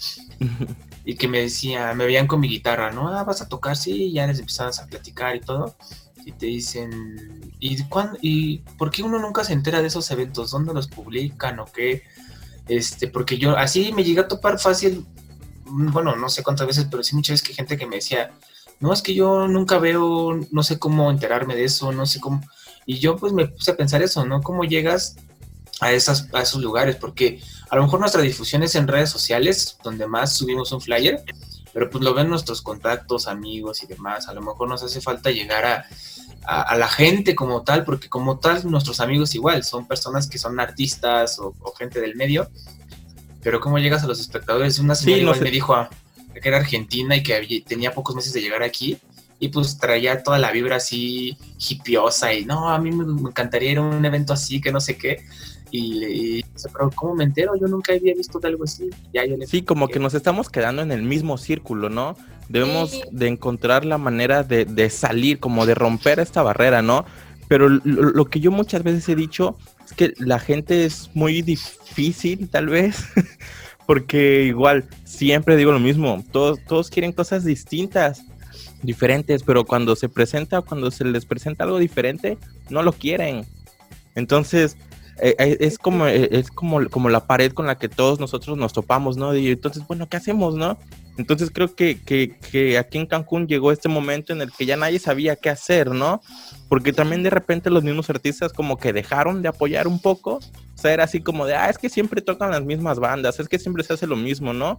y que me decían, me veían con mi guitarra, ¿no? Ah, vas a tocar, sí, y ya les empezabas a platicar y todo, y te dicen, ¿y, cuándo, ¿y por qué uno nunca se entera de esos eventos? ¿Dónde los publican o qué? Este, porque yo así me llegué a topar fácil, bueno, no sé cuántas veces, pero sí muchas veces que gente que me decía, no, es que yo nunca veo, no sé cómo enterarme de eso, no sé cómo. Y yo pues me puse a pensar eso, ¿no? ¿Cómo llegas a, esas, a esos lugares? Porque a lo mejor nuestra difusión es en redes sociales, donde más subimos un flyer, pero pues lo ven nuestros contactos, amigos y demás. A lo mejor nos hace falta llegar a, a, la gente como tal, porque como tal nuestros amigos igual, son personas que son artistas o, gente del medio. Pero ¿cómo llegas a los espectadores? Una señora me dijo, a, que era argentina y que tenía pocos meses de llegar aquí y pues traía toda la vibra así hipiosa y no, a mí me, encantaría ir a un evento así, que no sé qué. Y, pero ¿cómo me entero? Yo nunca había visto algo así. Ya, yo sí, como que nos estamos quedando en el mismo círculo, ¿no? Debemos de encontrar la manera de, de, salir, como de romper esta barrera, ¿no? Pero lo que yo muchas veces he dicho es que la gente es muy difícil, tal vez, porque igual siempre digo lo mismo, todos, todos quieren cosas distintas, diferentes, pero cuando se presenta, cuando se les presenta algo diferente, no lo quieren. Entonces, eh, eh, es como, eh, es como, como la pared con la que todos nosotros nos topamos, ¿no? Y entonces, bueno, ¿qué hacemos, no? Entonces creo que, que, que aquí en Cancún llegó este momento en el que ya nadie sabía qué hacer, ¿no? Porque también de repente los mismos artistas como que dejaron de apoyar un poco. O sea, era así como de, ah, es que siempre tocan las mismas bandas, es que siempre se hace lo mismo, ¿no?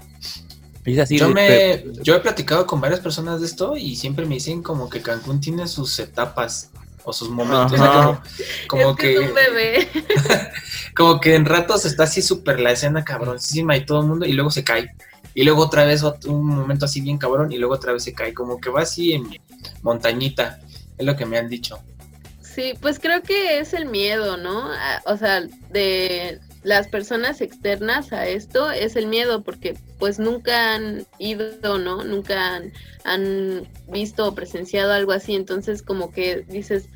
Y es así yo, me, yo he platicado con varias personas de esto y siempre me dicen como que Cancún tiene sus etapas o sus momentos. como, que, un bebé. como que en ratos está así súper la escena cabroncísima y todo el mundo y luego se cae. Y luego otra vez un momento así bien cabrón y luego otra vez se cae. Como que va así en montañita. Es lo que me han dicho. Sí, pues creo que es el miedo, ¿no? O sea, de las personas externas a esto es el miedo porque pues nunca han ido, ¿no? Nunca han, visto o presenciado algo así, entonces como que dices,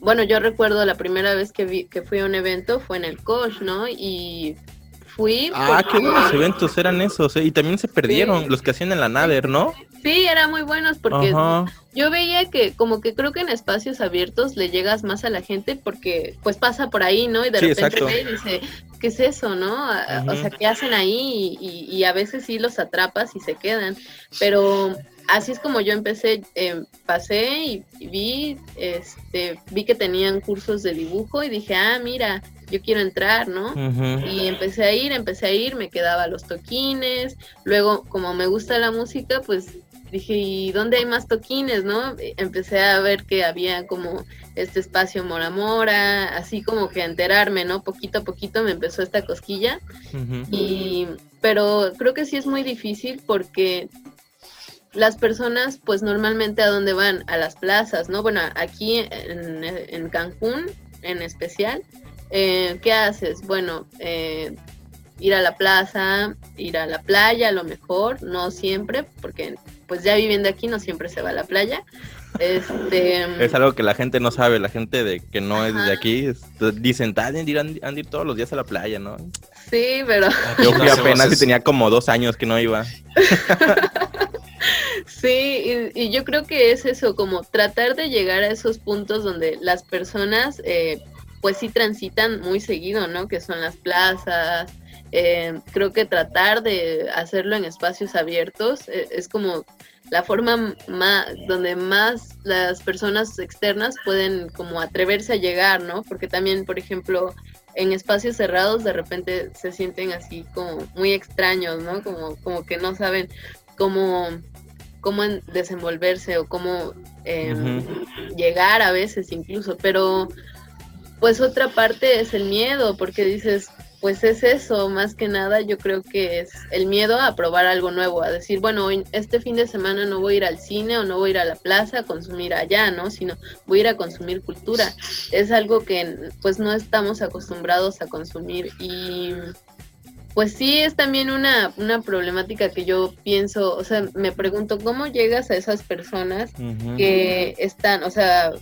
bueno, yo recuerdo la primera vez que, vi, que fui a un evento fue en el Kosh, ¿no? Y fui. Ah, qué buenos eventos eran esos, ¿eh? y también se perdieron los que hacían en la Nader, ¿no? Sí, eran muy buenos porque yo veía que como que creo que en espacios abiertos le llegas más a la gente porque pues pasa por ahí, ¿no? Y de repente ve y dice, ¿qué es eso, no? O sea, ¿qué hacen ahí? Y, y, a veces sí los atrapas y se quedan, pero así es como yo empecé, eh, pasé y, vi, este, vi que tenían cursos de dibujo y dije, ah, mira, yo quiero entrar, ¿no? Y empecé a ir, empecé a ir, me quedaba los toquines, luego como me gusta la música, pues dije, ¿y dónde hay más toquines, no? Empecé a ver que había como este espacio Mora Mora, así como que a enterarme, ¿no? Poquito a poquito me empezó esta cosquilla. Y, pero creo que sí es muy difícil porque las personas pues normalmente a dónde van, a las plazas, ¿no? Bueno, aquí en, Cancún en especial, eh, ¿qué haces? Bueno, eh, ir a la plaza, ir a la playa a lo mejor, no siempre, porque pues ya viviendo aquí no siempre se va a la playa. Este, es algo que la gente no sabe, la gente de que no es de aquí dicen, han ir, han de ir todos los días a la playa, ¿no? Sí, pero... Yo fui apenas y tenía como dos años que no iba. Sí, y, yo creo que es eso, como tratar de llegar a esos puntos donde las personas eh, pues sí transitan muy seguido, ¿no? Que son las plazas. Eh, creo que tratar de hacerlo en espacios abiertos eh, es como la forma más, donde más las personas externas pueden como atreverse a llegar, ¿no? Porque también, por ejemplo, en espacios cerrados de repente se sienten así como muy extraños, ¿no? Como, como que no saben cómo cómo desenvolverse o cómo em, llegar a veces incluso, pero pues otra parte es el miedo, porque dices, pues es eso, más que nada yo creo que es el miedo a probar algo nuevo, a decir, bueno, hoy, este fin de semana no voy a ir al cine o no voy a ir a la plaza a consumir allá, ¿no? Sino voy a ir a consumir cultura. Es algo que pues no estamos acostumbrados a consumir y pues sí es también una, una problemática que yo pienso, o sea, me pregunto cómo llegas a esas personas que están, o sea,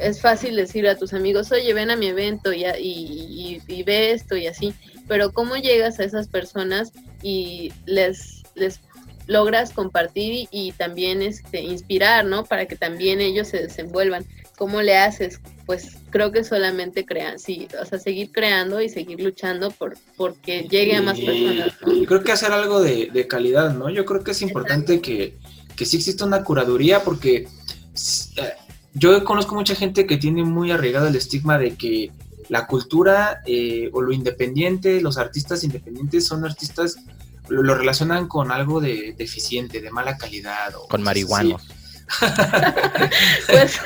es fácil decir a tus amigos, oye, ven a mi evento y, y, y, ve esto y así, pero cómo llegas a esas personas y les, les logras compartir y, también este, inspirar, ¿no? Para que también ellos se desenvuelvan. ¿Cómo le haces? Pues creo que solamente crean, sí, o sea, seguir creando y seguir luchando por porque llegue a más personas. ¿no? Creo que hacer algo de, calidad, ¿no? Yo creo que es importante que, que sí exista una curaduría porque eh, yo conozco mucha gente que tiene muy arraigado el estigma de que la cultura eh, o lo independiente, los artistas independientes son artistas, lo, relacionan con algo de deficiente, de mala calidad. O con marihuanos. pues...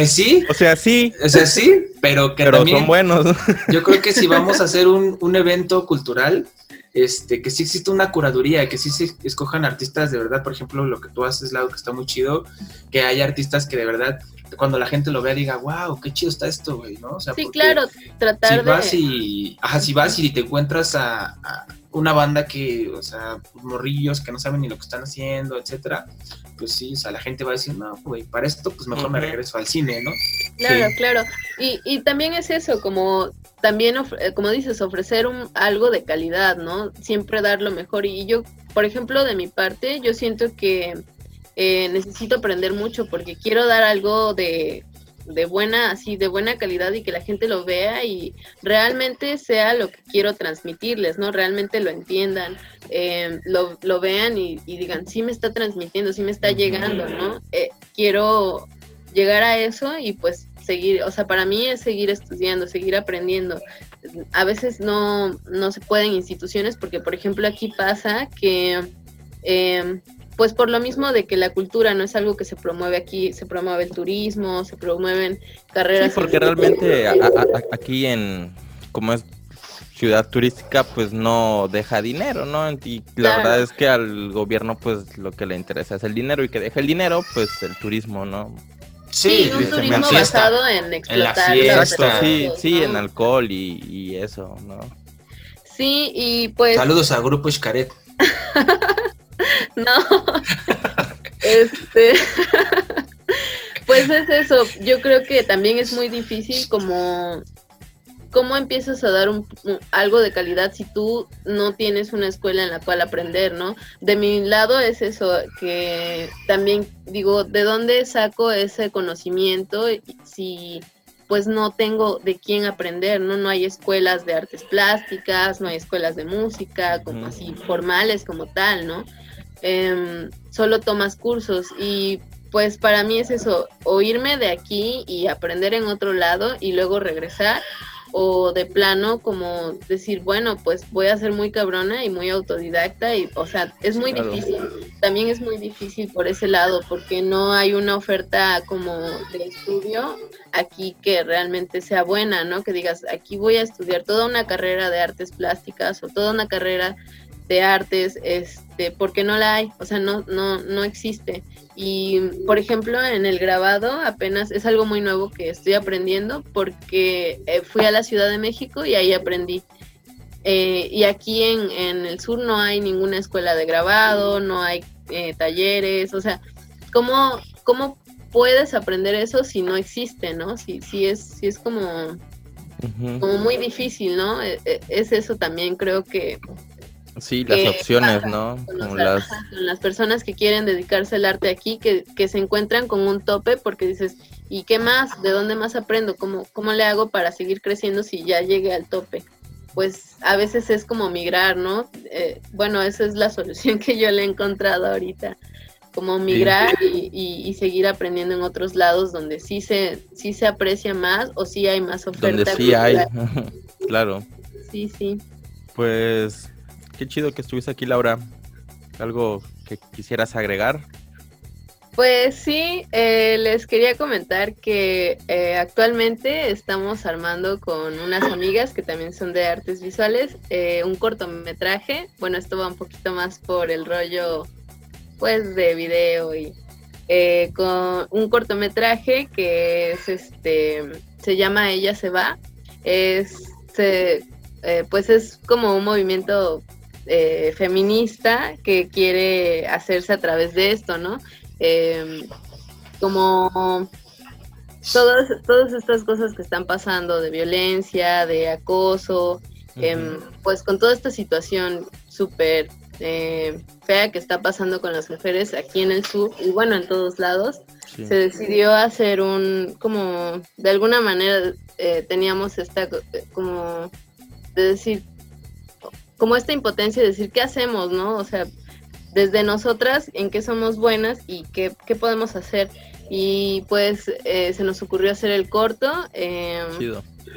que sí. O sea, sí. O sea, sí, pero que pero son buenos. yo creo que si vamos a hacer un, un, evento cultural, este, que sí existe una curaduría, que sí se escojan artistas de verdad, por ejemplo, lo que tú haces, lado que está muy chido, que haya artistas que de verdad, cuando la gente lo vea, diga, wow, qué chido está esto, güey, ¿no? O sea, sí, claro, tratar si Vas y, ajá, si vas y te encuentras a una banda que, o sea, morrillos que no saben ni lo que están haciendo, etcétera, pues sí, o sea, la gente va a decir, no, güey, para esto, pues mejor me regreso al cine, ¿no? Claro, claro. Y, y también es eso, como también, como dices, ofrecer un, algo de calidad, ¿no? Siempre dar lo mejor. Y yo, por ejemplo, de mi parte, yo siento que eh, necesito aprender mucho porque quiero dar algo de de buena, así, de buena calidad y que la gente lo vea y realmente sea lo que quiero transmitirles, ¿no? Realmente lo entiendan, eh, lo, lo, vean y, digan, sí me está transmitiendo, sí me está llegando, ¿no? Eh, quiero llegar a eso y pues seguir, o sea, para mí es seguir estudiando, seguir aprendiendo. A veces no, no se pueden instituciones porque, por ejemplo, aquí pasa que... Eh, pues por lo mismo de que la cultura no es algo que se promueve aquí, se promueve el turismo, se promueven carreras. Sí, porque realmente aquí en, como es ciudad turística, pues no deja dinero, ¿no? Y la verdad es que al gobierno, pues lo que le interesa es el dinero y que deja el dinero, pues el turismo, ¿no? Sí, un turismo basado en explotar. sí, sí, en alcohol y, y, eso, ¿no? Sí, y pues. Saludos a Grupo Xcaret. No. este. pues es eso. Yo creo que también es muy difícil como ¿cómo empiezas a dar un, algo de calidad si tú no tienes una escuela en la cual aprender, ¿no? De mi lado es eso, que también digo, ¿de dónde saco ese conocimiento si pues no tengo de quién aprender, ¿no? No hay escuelas de artes plásticas, no hay escuelas de música, como así, formales como tal, ¿no? Em, solo tomas cursos. Y pues para mí es eso, o irme de aquí y aprender en otro lado y luego regresar, o de plano como decir, bueno, pues voy a ser muy cabrona y muy autodidacta y, o sea, es muy difícil, también es muy difícil por ese lado, porque no hay una oferta como de estudio aquí que realmente sea buena, ¿no? Que digas, aquí voy a estudiar toda una carrera de artes plásticas o toda una carrera de artes, este, porque no la hay, o sea, no, no, no existe. Y, por ejemplo, en el grabado apenas es algo muy nuevo que estoy aprendiendo porque eh, fui a la Ciudad de México y ahí aprendí. Eh, y aquí en, en, el sur no hay ninguna escuela de grabado, no hay eh, talleres, o sea, ¿cómo, ¿cómo puedes aprender eso si no existe, no? Si, si, es, si es como, como muy difícil, ¿no? Es eso también, creo que Sí, las opciones, ¿no? Con, las... las... personas que quieren dedicarse al arte aquí, que, que, se encuentran con un tope porque dices, ¿y qué más? ¿De dónde más aprendo? ¿Cómo, ¿Cómo le hago para seguir creciendo si ya llegué al tope? Pues a veces es como migrar, ¿no? Eh, bueno, esa es la solución que yo le he encontrado ahorita, como migrar y, y, seguir aprendiendo en otros lados donde sí se, sí se aprecia más o sí hay más oferta. Donde sí hay, claro. Sí, sí. Pues qué chido que estuviste aquí, Laura. ¿Algo que quisieras agregar? Pues sí, eh, les quería comentar que eh, actualmente estamos armando con unas amigas que también son de artes visuales eh, un cortometraje. Bueno, esto va un poquito más por el rollo pues de video y con un cortometraje que es este se llama Ella se va. Es pues es como un movimiento eh, feminista que quiere hacerse a través de esto, ¿no? Em, como todas, todas estas cosas que están pasando de violencia, de acoso, em, pues con toda esta situación súper eh, fea que está pasando con las mujeres aquí en el sur y bueno, en todos lados, se decidió hacer un, como, de alguna manera eh, teníamos esta, como, de decir, como esta impotencia de decir, ¿qué hacemos, no? O sea, desde nosotras, en qué somos buenas y qué, qué podemos hacer. Y pues eh, se nos ocurrió hacer el corto. Eh,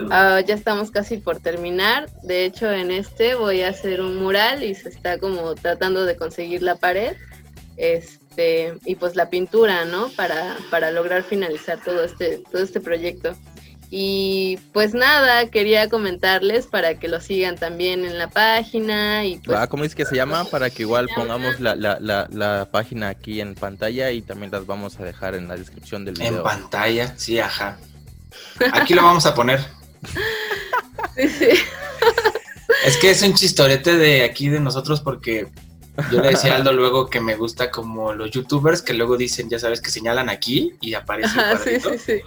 ya estamos casi por terminar. De hecho, en este voy a hacer un mural y se está como tratando de conseguir la pared. Este, y pues la pintura, ¿no? Para, para lograr finalizar todo este, todo este proyecto. Y pues nada, quería comentarles para que lo sigan también en la página. y pues, ah, ¿Cómo es que se llama? Para que igual pongamos la, la, la, página aquí en pantalla y también las vamos a dejar en la descripción del video. En pantalla, sí, ajá. Aquí lo vamos a poner. sí, sí. Es que es un chistorete de aquí de nosotros porque yo le decía a Aldo luego que me gusta como los youtubers que luego dicen, ya sabes, que señalan aquí y aparece Ajá, sí, sí, sí.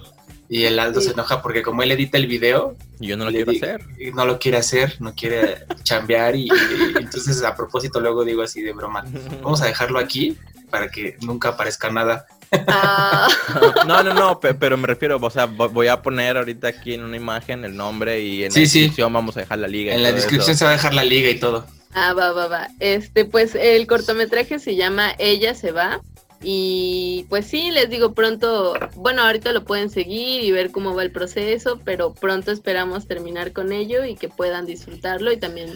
Y el Aldo se enoja porque como él edita el video... Y yo no lo quiero hacer. No lo quiere hacer, no quiere chambear y, entonces a propósito luego digo así de broma, vamos a dejarlo aquí para que nunca aparezca nada. Ah, No, no, no, pe- pero me refiero, o sea, vo- voy a poner ahorita aquí en una imagen el nombre y en Sí, la sí. descripción vamos a dejar la liga. y En la todo eso. descripción se va a dejar la liga y todo. ah, va, va, va. Este, pues el cortometraje se llama Ella se va. Y pues sí, les digo pronto, bueno, ahorita lo pueden seguir y ver cómo va el proceso, pero pronto esperamos terminar con ello y que puedan disfrutarlo y también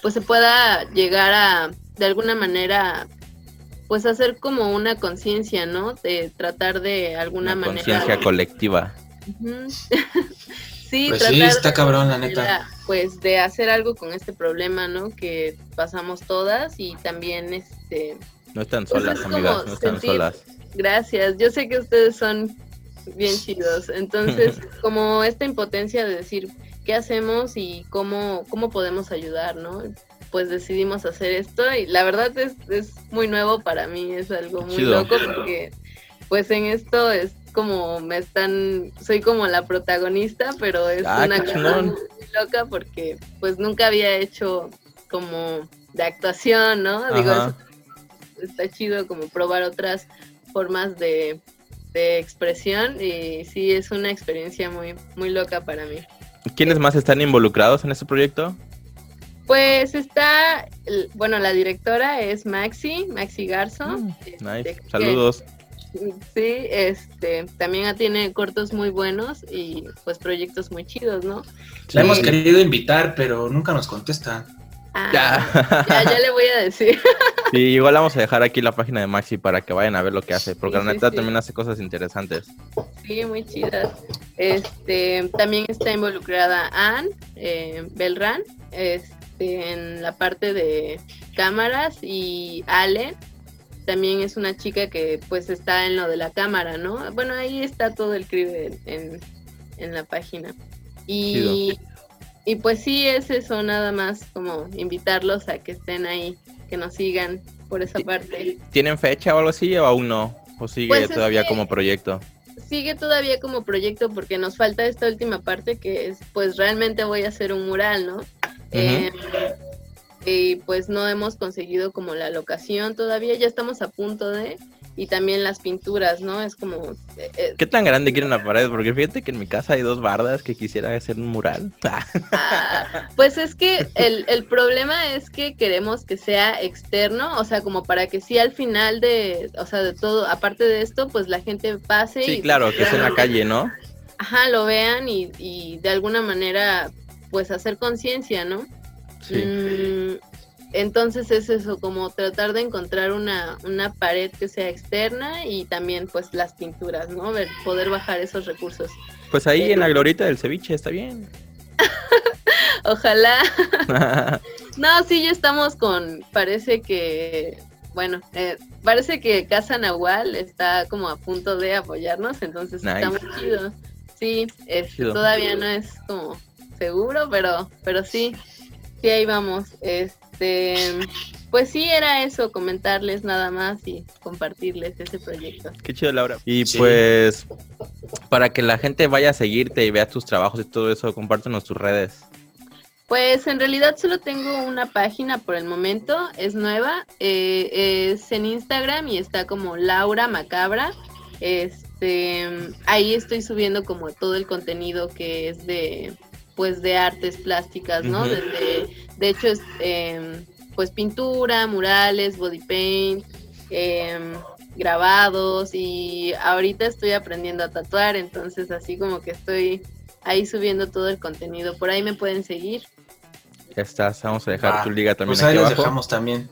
pues se pueda llegar a, de alguna manera, pues hacer como una conciencia, ¿no? De tratar de alguna Una manera... conciencia colectiva. Ujú. sí, Pues tratar sí, de está cabrón, la manera, neta. Pues de hacer algo con este problema, ¿no? Que pasamos todas y también, este, No están Pues solas, es amigas, no están sentir- solas. gracias. Yo sé que ustedes son bien chidos. Entonces, como esta impotencia de decir qué hacemos y cómo, cómo podemos ayudar, ¿no? Pues decidimos hacer esto y la verdad es, es muy nuevo para mí, es algo muy Chido. loco porque pues en esto es como me están, soy como la protagonista, pero es Ah, una cosa muy loca porque pues nunca había hecho como de actuación, ¿no? Digo, Ajá. Está chido como probar otras formas de, de expresión y sí es una experiencia muy muy loca para mí. ¿Quiénes más están involucrados en este proyecto? Pues está, el- bueno, la directora es Maxi, Maxi Garzo. Mm, este, Nice. que- Saludos. Sí, este, también tiene cortos muy buenos y pues proyectos muy chidos, ¿no? La hemos querido invitar, pero nunca nos contesta. Ah, Ya. ya, ya le voy a decir. Sí, igual vamos a dejar aquí la página de Maxi para que vayan a ver lo que hace, porque Sí, la neta sí. también hace cosas interesantes. Sí, muy chidas. Este, también está involucrada Anne eh, Belran, este, en la parte de cámaras y Ale también es una chica que pues está en lo de la cámara, ¿no? Bueno, ahí está todo el crew en, en, en la página. Y, y pues sí, es eso, nada más como invitarlos a que estén ahí, que nos sigan por esa parte. ¿Tienen fecha o algo así o aún no? ¿O sigue Pues es todavía como proyecto? sigue todavía como proyecto porque nos falta esta última parte que es pues realmente voy a hacer un mural, ¿no? Eh, y pues no hemos conseguido como la locación todavía, ya estamos a punto de y también las pinturas, ¿no? Es como eh, eh, ¿Qué tan grande quieren la pared? Porque fíjate que en mi casa hay dos bardas que quisiera hacer un mural. ah, pues es que el, el problema es que queremos que sea externo, o sea, como para que sí al final de, o sea, de todo, aparte de esto, pues la gente pase Sí, y claro, que es en la calle, ¿no? ajá, lo vean y, y de alguna manera, pues hacer conciencia, ¿no? Sí. Mm, entonces es eso, como tratar de encontrar una, una pared que sea externa y también pues las pinturas, ¿no? Ver, poder bajar esos recursos. Pues ahí en la glorita del ceviche, está bien. Ojalá. No, sí, ya estamos con, parece que, bueno, eh, parece que Casa Nahual está como a punto de apoyarnos, entonces está Nice. muy chido. Sí, este, Chido. todavía no es como seguro, pero, pero sí, sí ahí vamos. Este, pues sí era eso, comentarles nada más y compartirles ese proyecto. Qué chido, Laura. Y Sí. pues, para que la gente vaya a seguirte y vea tus trabajos y todo eso, compártenos tus redes. Pues en realidad solo tengo una página por el momento, es nueva, eh, es en Instagram y está como Laura Macabra. Este, ahí estoy subiendo como todo el contenido que es de, pues de artes plásticas, ¿no? Desde, de hecho es, em, pues pintura, murales, body paint, em, grabados y ahorita estoy aprendiendo a tatuar, entonces así como que estoy ahí subiendo todo el contenido. Por ahí me pueden seguir. Ya estás, vamos a dejar tu liga también Pues ahí abajo. dejamos también.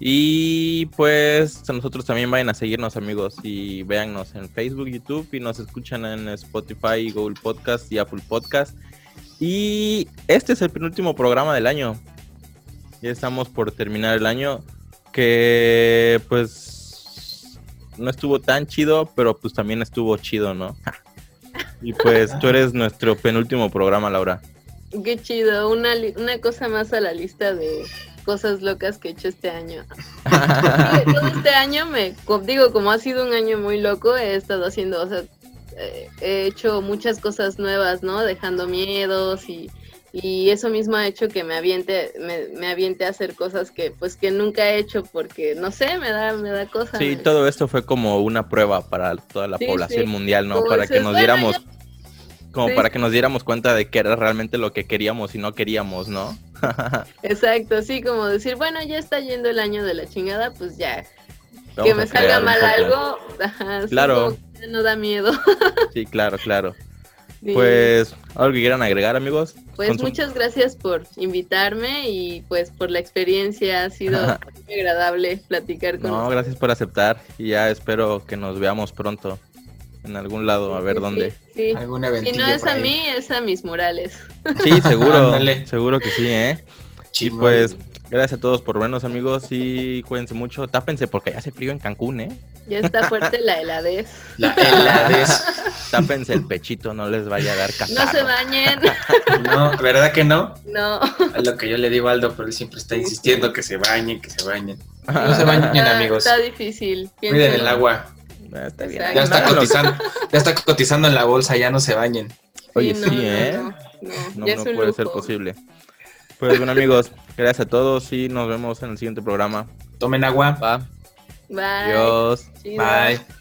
Y pues a nosotros también vayan a seguirnos amigos y véannos en Facebook, YouTube y nos escuchan en Spotify, Google Podcast y Apple Podcast. Y este es el penúltimo programa del año. Ya estamos por terminar el año que pues no estuvo tan chido, pero pues también estuvo chido, ¿no? Y pues tú eres nuestro penúltimo programa, Laura. Qué chido, una, una cosa más a la lista de cosas locas que he hecho este año. Todo este año me, digo, como ha sido un año muy loco, he estado haciendo, o sea, eh, he hecho muchas cosas nuevas, ¿no? Dejando miedos y, y eso mismo ha hecho que me aviente, me, me aviente a hacer cosas que pues que nunca he hecho porque no sé, me da, me da cosas. Sí, todo esto fue como una prueba para toda la Sí, población sí. mundial, ¿no? Como para dices, que nos "Bueno, diéramos, ya". como Sí. para que nos diéramos cuenta de que era realmente lo que queríamos y no queríamos, ¿no? Exacto, sí, como decir, bueno, ya está yendo el año de la chingada, pues ya. Vamos que me salga mal algo, ajá, Claro. como no da miedo. Sí, claro, claro. Sí. Pues, ¿algo que quieran agregar, amigos? Pues muchas gracias por invitarme y pues por la experiencia, ha sido muy agradable platicar con No, ustedes. gracias por aceptar y ya espero que nos veamos pronto en algún lado, a ver Sí, dónde. Sí, Algún Si no es a mí, es a mis murales. Sí, seguro, seguro que sí, ¿eh? Y Chimón. pues, gracias a todos por vernos, amigos, y cuídense mucho. Tápense porque ya hace frío en Cancún, ¿eh? Ya está fuerte la heladez. La heladez. Tápense el pechito, no les vaya a dar No se catarro. bañen. No, ¿verdad que no? No. Es lo que yo le digo a Aldo, pero él siempre está insistiendo que se bañen, que se bañen. No se bañen, Está- amigos. Está difícil. Cuiden piénsenlo. el agua. Ah, Está bien. Ya está cotizando, ya está cotizando en la bolsa, ya no se bañen. Oye, no, sí, ¿eh? No, no, No, ya no es un puede ser posible. Pues bueno, amigos, gracias a todos y nos vemos en el siguiente programa. Tomen agua. Va. Bye. Adiós. Chido. Bye.